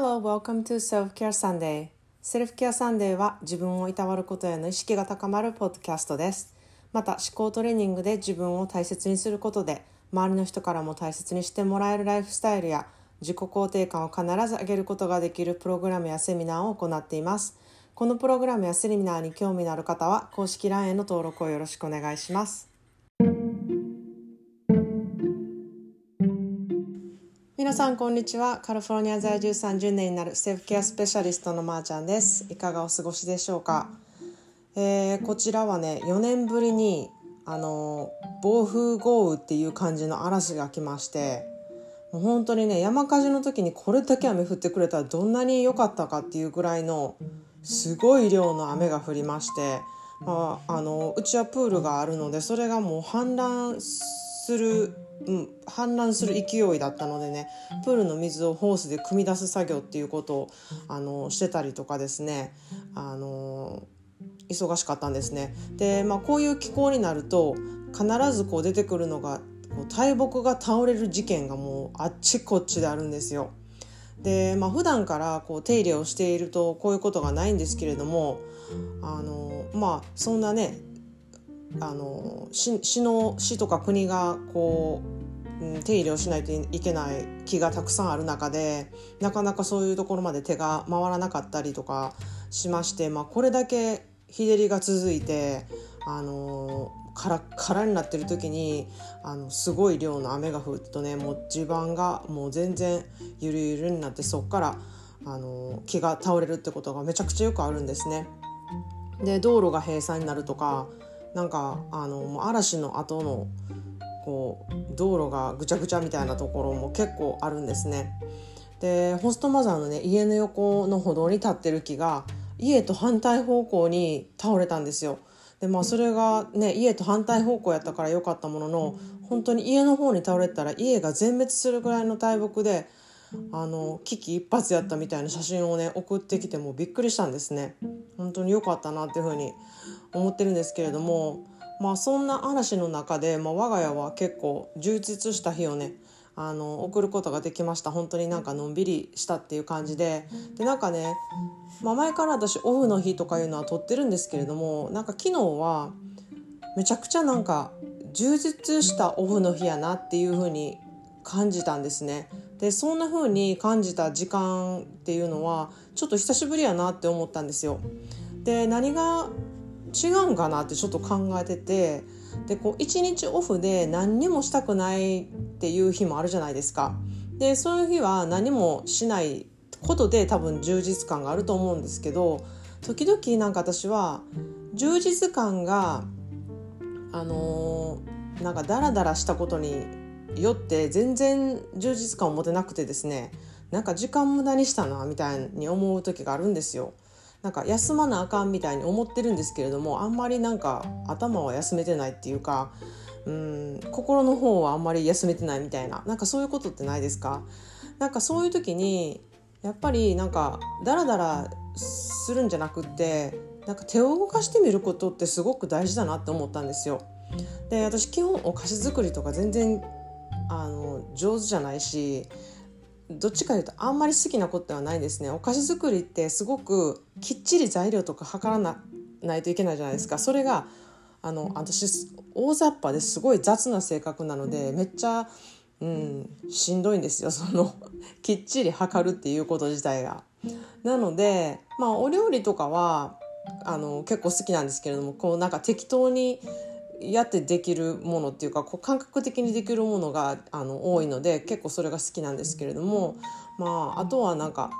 Hello, welcome to Self Care Sunday. セルフケアサンデーは自分をいたわることへの意識が高まるポッドキャストです。また思考トレーニングで自分を大切にすることで周りの人からも大切にしてもらえるライフスタイルや自己肯定感を必ず上げることができるプログラムやセミナーを行っています。このプログラムやセミナーに興味のある方は公式 LINE への登録をよろしくお願いします。皆さんこんにちは。カリフォルニア在住30年になるセルフケアスペシャリストのまーちゃんです。いかがお過ごしでしょうか、えーこちらはね4年ぶりにあの暴風豪雨っていう感じの嵐が来ましてもう本当にね山火事の時にこれだけ雨降ってくれたらどんなに良かったかっていうぐらいのすごい量の雨が降りまして、まあ、あのうちはプールがあるのでそれがもう氾濫する、氾濫する勢いだったのでねプールの水をホースで汲み出す作業っていうことをあのしてたりとかですねあの忙しかったんですね。で、まあ、こういう気候になると必ずこう出てくるのが大木が倒れる事件がもうあっちこっちであるんですよ。で、まあ普段からこう手入れをしているとこういうことがないんですけれどもあのまあそんなねあの市市の市とか国がこう、手入れをしないといけない木がたくさんある中でなかなかそういうところまで手が回らなかったりとかしまして、まあ、これだけ日照りが続いてあのカラッカラになってる時にあのすごい量の雨が降るとねもう地盤がもう全然ゆるゆるになってそっからあの木が倒れるってことがめちゃくちゃよくあるんですね。で道路が閉鎖になるとかなんかあの嵐の後のこう道路がぐちゃぐちゃみたいなところも結構あるんですね。でホストマザーのね家の横の歩道に立ってる木が家と反対方向に倒れたんですよ。でまあそれがね家と反対方向やったから良かったものの本当に家の方に倒れたら家が全滅するぐらいの大木であの危機一髪やったみたいな写真をね送ってきてもびっくりしたんですね。本当に良かったなっていうふうに思ってるんですけれどもまあそんな嵐の中で、まあ、我が家は結構充実した日をねあの送ることができました本当になんかのんびりしたっていう感じででなんかね、まあ、前から私オフの日とかいうのは撮ってるんですけれどもなんか昨日はめちゃくちゃなんか充実したオフの日やなっていう風に感じたんですね。でそんな風に感じた時間っていうのはちょっと久しぶりやなって思ったんですよ。で何が違うんかなってちょっと考えててでこう一日オフで何にもしたくないっていう日もあるじゃないですか。でそういう日は何もしないことで多分充実感があると思うんですけど時々なんか私は充実感があのーなんかダラダラしたことによって全然充実感を持てなくてですねなんか時間無駄にしたなみたいに思う時があるんですよ。なんか休まなあかんみたいに思ってるんですけれどもあんまりなんか頭は休めてないっていうかうん心の方はあんまり休めてないみたいななんかそういうことってないですか？なんかそういう時にやっぱりなんかダラダラするんじゃなくってなんか手を動かしてみることってすごく大事だなって思ったんですよ。で私基本お菓子作りとか全然あの上手じゃないしどっちかというとあんまり好きなことではないですね。お菓子作りってすごくきっちり材料とか測らなないといけないじゃないですか。それがあの私大雑把ですごい雑な性格なのでめっちゃ、うん、しんどいんですよ。そのきっちり測るっていうこと自体が。なのでまあお料理とかはあの結構好きなんですけれどもこうなんか適当にやってできるものっていうかこう感覚的にできるものがあの多いので結構それが好きなんですけれどもまああとはなんか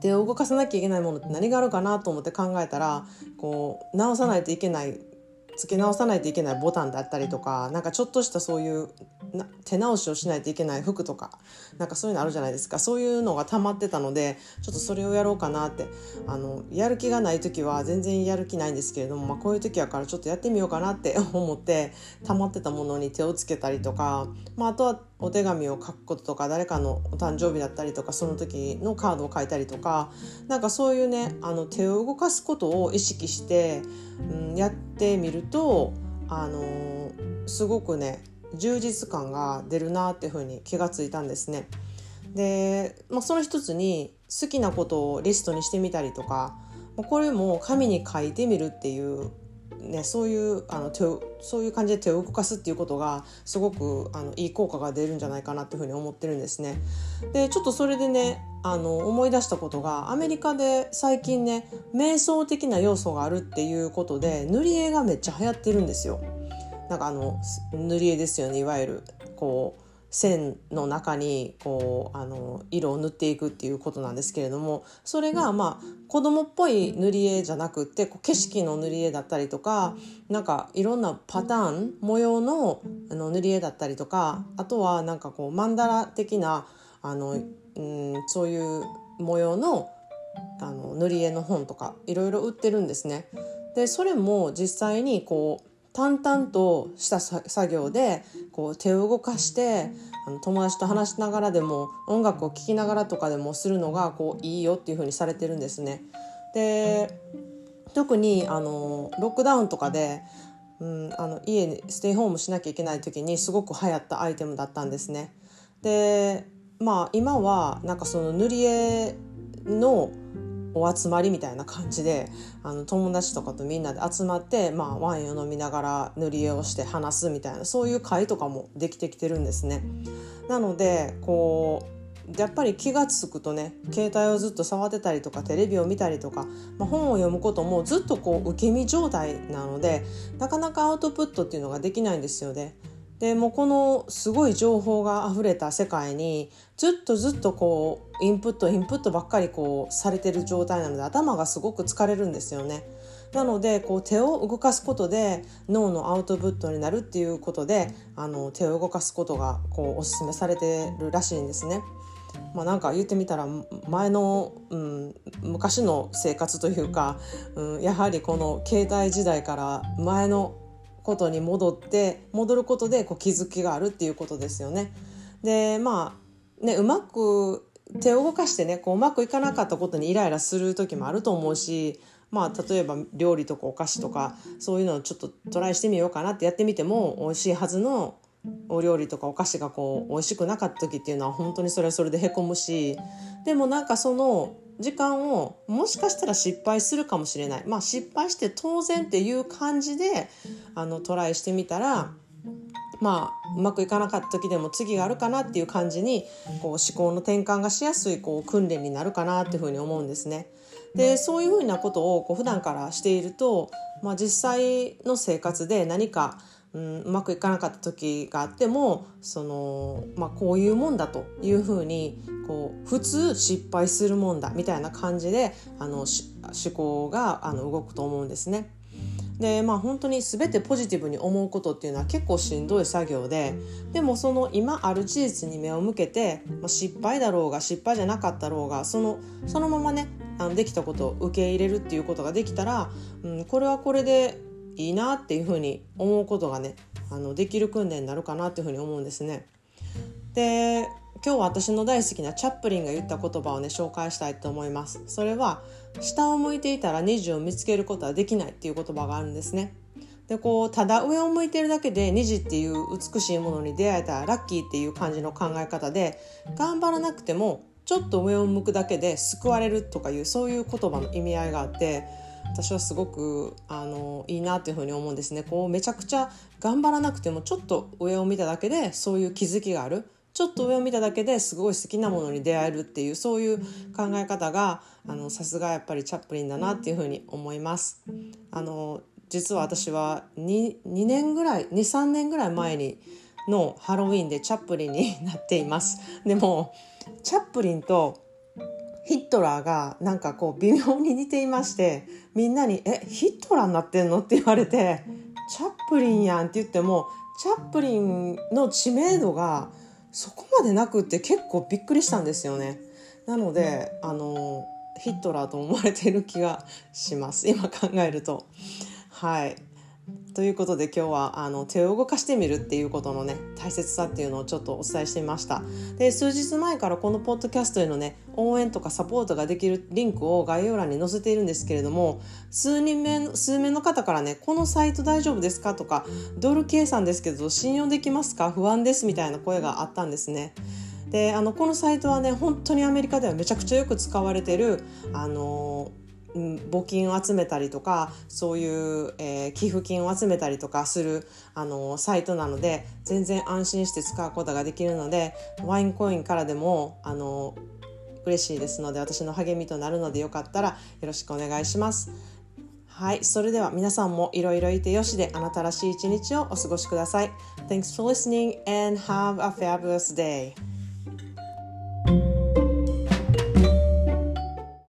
手を動かさなきゃいけないものって何があるかなと思って考えたらこう直さないといけない付け直さないといけないボタンだったりとかなんかちょっとしたそういうな手直しをしないといけない服とかなんかそういうのあるじゃないですか。そういうのが溜まってたのでちょっとそれをやろうかなってあのやる気がない時は全然やる気ないんですけれども、まあ、こういう時やからちょっとやってみようかなって思って溜まってたものに手をつけたりとか、まあ、あとはお手紙を書くこととか誰かのお誕生日だったりとかその時のカードを書いたりとかなんかそういうねあの手を動かすことを意識して、うん、やってみるとあのすごくね充実感が出るなっていうふうに気がついたんですね。で、まあ、その一つに好きなことをリストにしてみたりとかこれも紙に書いてみるっていうね、そういうあの手そういう感じで手を動かすっていうことがすごくあのいい効果が出るんじゃないかなっていうふうに思ってるんですね。でちょっとそれでねあの思い出したことがアメリカで最近ね瞑想的な要素があるっていうことで塗り絵がめっちゃ流行ってるんですよ。なんかあの塗り絵ですよねいわゆるこう線の中にこうあの色を塗っていくっていうことなんですけれどもそれがまあ子供っぽい塗り絵じゃなくってこう景色の塗り絵だったりとかなんかいろんなパターン模様のあの塗り絵だったりとかあとはなんかこうマンダラ的なあの、うん、そういう模様のあの塗り絵の本とかいろいろ売ってるんですね。でそれも実際にこう淡々とした作業でこう手を動かしてあの友達と話しながらでも音楽を聴きながらとかでもするのがこういいよっていう風にされてるんですね。で特にあのロックダウンとかで、うん、あの家にステイホームしなきゃいけない時にすごく流行ったアイテムだったんですね。でまあ今はなんかその塗り絵のお集まりみたいな感じであの友達とかとみんなで集まって、まあ、ワインを飲みながら塗り絵をして話すみたいなそういう会とかもできてきてるんですね。なのでこうやっぱり気が付くとね携帯をずっと触ってたりとかテレビを見たりとか、まあ、本を読むこともずっとこう受け身状態なのでなかなかアウトプットっていうのができないんですよね。でもこのすごい情報が溢れた世界にずっとずっとこうインプットインプットばっかりこうされてる状態なので頭がすごく疲れるんですよね。なのでこう手を動かすことで脳のアウトプットになるっていうことであの手を動かすことがこうおすすめされてるらしいんですね。まあ、なんか言ってみたら前の、うん、昔の生活というか、うん、やはりこの携帯時代から前のことに戻って戻ることでこう気づきがあるっていうことですよね。でまあねうまく手を動かしてねこううまくいかなかったことにイライラする時もあると思うしまあ例えば料理とかお菓子とかそういうのをちょっとトライしてみようかなってやってみても美味しいはずのお料理とかお菓子がこう美味しくなかった時っていうのは本当にそれはそれでへこむしでもなんかその時間をもしかしたら失敗するかもしれないまあ失敗して当然っていう感じであのトライしてみたらまあうまくいかなかった時でも次があるかなっていう感じにこう思考の転換がしやすいこう訓練になるかなっていうふうに思うんですね。でそういうふうなことをこう普段からしていると、まあ、実際の生活で何かうん、うまくいかなかった時があってもその、まあ、こういうもんだというふうにこう普通失敗するもんだみたいな感じであの思考があの動くと思うんですね。でまあ本当に全てポジティブに思うことっていうのは結構しんどい作業ででもその今ある事実に目を向けて、まあ、失敗だろうが失敗じゃなかったろうがそのそのままねあのできたことを受け入れるっていうことができたら、うん、これはこれでいいなっていうふうに思うことがねあのできる訓練になるかなっていうふうに思うんですね。で今日は私の大好きなチャップリンが言った言葉をね紹介したいと思います。それは下を向いていたらネジを見つけることはできないっていう言葉があるんですね。でこうただ上を向いてるだけでネジっていう美しいものに出会えたらラッキーっていう感じの考え方で頑張らなくてもちょっと上を向くだけで救われるとかいうそういう言葉の意味合いがあって私はすごくあのいいなというふうに思うんですねこうめちゃくちゃ頑張らなくてもちょっと上を見ただけでそういう気づきがあるちょっと上を見ただけですごい好きなものに出会えるっていうそういう考え方がさすがやっぱりチャップリンだなっていうふうに思います。あの実は私は 2, 2年ぐらい23年ぐらい前にのハロウィンでチャップリンになっています。でもチャップリンとヒットラーがなんかこう微妙に似ていましてみんなに「えヒットラーになってんの?」って言われて「チャップリンやん」って言ってもチャップリンの知名度がそこまでなくって結構びっくりしたんですよね。なのであのヒットラーと思われている気がします今考えると。はいということで今日はあの手を動かしてみるっていうことのね大切さっていうのをちょっとお伝えしてみました。で数日前からこのポッドキャストへのね応援とかサポートができるリンクを概要欄に載せているんですけれども数人目数名の方からねこのサイト大丈夫ですか？とかドル計算ですけど信用できますか不安ですみたいな声があったんですね。であのこのサイトはね本当にアメリカではめちゃくちゃよく使われてるあの募金を集めたりとかそういう、えー、寄付金を集めたりとかするあのサイトなので全然安心して使うことができるのでワインコインからでもあの嬉しいですので私の励みとなるのでよかったらよろしくお願いします。はい、それでは皆さんもいろいろいてよしであなたらしい一日をお過ごしください。Thanks for listening and have a fabulous day.